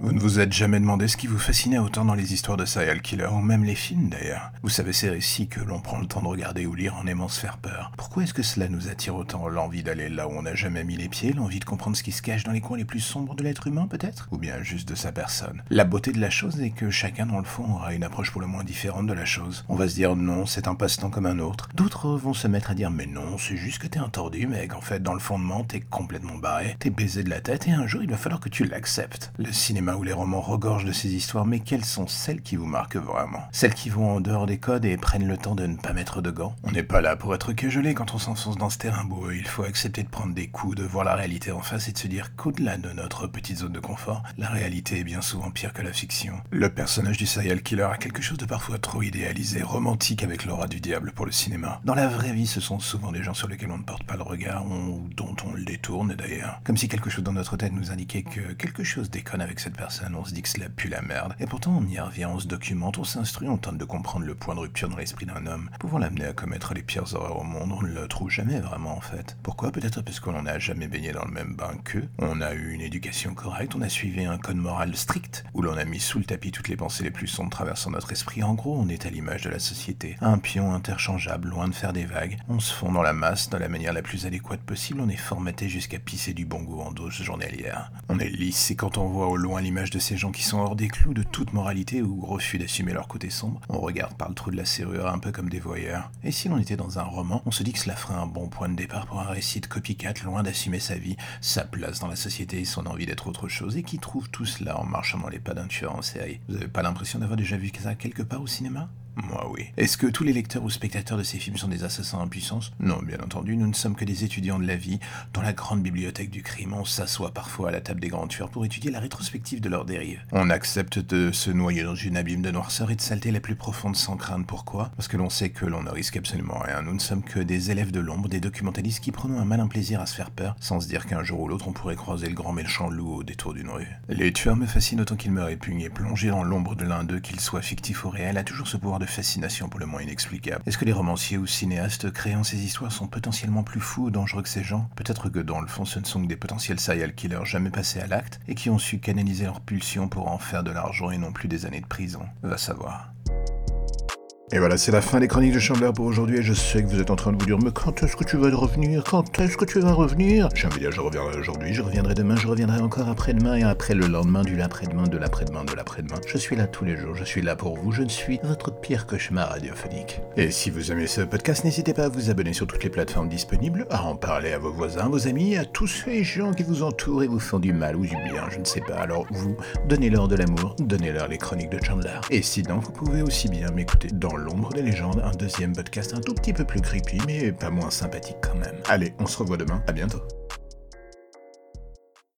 Vous ne vous êtes jamais demandé ce qui vous fascinait autant dans les histoires de serial killer, ou même les films d'ailleurs Vous savez ces récits que l'on prend le temps de regarder ou lire en aimant se faire peur. Pourquoi est-ce que cela nous attire autant L'envie d'aller là où on n'a jamais mis les pieds, l'envie de comprendre ce qui se cache dans les coins les plus sombres de l'être humain peut-être? Ou bien juste de sa personne? La beauté de la chose est que chacun dans le fond aura une approche pour le moins différente de la chose. On va se dire non, c'est un passe-temps comme un autre. D'autres vont se mettre à dire mais non, c'est juste que t'es un tordu mec, en fait dans le fondement t'es complètement barré, t'es baisé de la tête et un jour il va falloir que tu l'acceptes. Le cinéma ou les romans regorgent de ces histoires, mais quelles sont celles qui vous marquent vraiment? Celles qui vont en dehors des codes et prennent le temps de ne pas mettre de gants? On n'est pas là pour être gelé quand on s'enfonce dans ce terrain beau, il faut accepter de prendre des coups, de voir la réalité en face et de se dire qu'au-delà de notre petite zone de confort, la réalité est bien souvent pire que la fiction. Le personnage du serial killer a quelque chose de parfois trop idéalisé, romantique avec l'aura du diable pour le cinéma. Dans la vraie vie, ce sont souvent des gens sur lesquels on ne porte pas le regard ou dont on le détourne d'ailleurs. Comme si quelque chose dans notre tête nous indiquait que quelque chose déconne avec cette personne, on se dit que cela pue la merde. Et pourtant, on y revient, on se documente, on s'instruit, on tente de comprendre le point de rupture dans l'esprit d'un homme, pouvant l'amener à commettre les pires horreurs au monde. On ne le trouve jamais vraiment, en fait. Pourquoi? Peut-être parce qu'on n'a jamais baigné dans le même bain qu'eux. On a eu une éducation correcte, on a suivi un code moral strict, où l'on a mis sous le tapis toutes les pensées les plus sombres traversant notre esprit. En gros, on est à l'image de la société. Un pion interchangeable, loin de faire des vagues. On se fond dans la masse de la manière la plus adéquate possible. On est formaté jusqu'à pisser du bon goût en dose journalière. On est lisse et quand on voit au loin l'image de ces gens qui sont hors des clous de toute moralité ou refus d'assumer leur côté sombre, on regarde par le trou de la serrure un peu comme des voyeurs. Et si l'on était dans un roman, on se dit que cela ferait un bon point de départ pour un récit de copycat loin d'assumer sa vie, sa place dans la société et son envie d'être autre chose, et qui trouve tout cela en marchant dans les pas d'un tueur en série. Vous avez pas l'impression d'avoir déjà vu ça quelque part au cinéma? Moi oui. Est-ce que tous les lecteurs ou spectateurs de ces films sont des assassins en puissance? Non, bien entendu, nous ne sommes que des étudiants de la vie. Dans la grande bibliothèque du crime, on s'assoit parfois à la table des grands tueurs pour étudier la rétrospective de leurs dérives. On accepte de se noyer dans une abîme de noirceur et de saleté la plus profonde sans crainte. Pourquoi? Parce que l'on sait que l'on ne risque absolument rien. Nous ne sommes que des élèves de l'ombre, des documentalistes qui prenons un malin plaisir à se faire peur, sans se dire qu'un jour ou l'autre on pourrait croiser le grand méchant loup au détour d'une rue. Les tueurs me fascinent autant qu'ils me répugnent et plonger dans l'ombre de l'un d'eux, qu'il soit fictif ou réel, a toujours ce pouvoir de fascination pour le moins inexplicable. Est-ce que les romanciers ou cinéastes créant ces histoires sont potentiellement plus fous ou dangereux que ces gens? Peut-être que dans le fond ce ne sont que des potentiels serial killers jamais passés à l'acte et qui ont su canaliser leurs pulsions pour en faire de l'argent et non plus des années de prison. Va savoir. Et voilà, c'est la fin des chroniques de Chandler pour aujourd'hui. Et je sais que vous êtes en train de vous dire, mais quand est-ce que tu vas revenir? Quand est-ce que tu vas revenir? J'ai envie de dire, je reviendrai aujourd'hui, je reviendrai demain, je reviendrai encore après-demain et après le lendemain, du l'après-demain, de l'après-demain, de l'après-demain. Je suis là tous les jours, je suis là pour vous, je ne suis votre pire cauchemar radiophonique. Et si vous aimez ce podcast, n'hésitez pas à vous abonner sur toutes les plateformes disponibles, à en parler à vos voisins, vos amis, à tous ces gens qui vous entourent et vous font du mal ou du bien, je ne sais pas. Alors vous, donnez-leur de l'amour, donnez-leur les chroniques de Chandler. Et sinon, vous pouvez aussi bien m'écouter dans l'ombre des légendes, un deuxième podcast un tout petit peu plus creepy, mais pas moins sympathique quand même. Allez, on se revoit demain, à bientôt.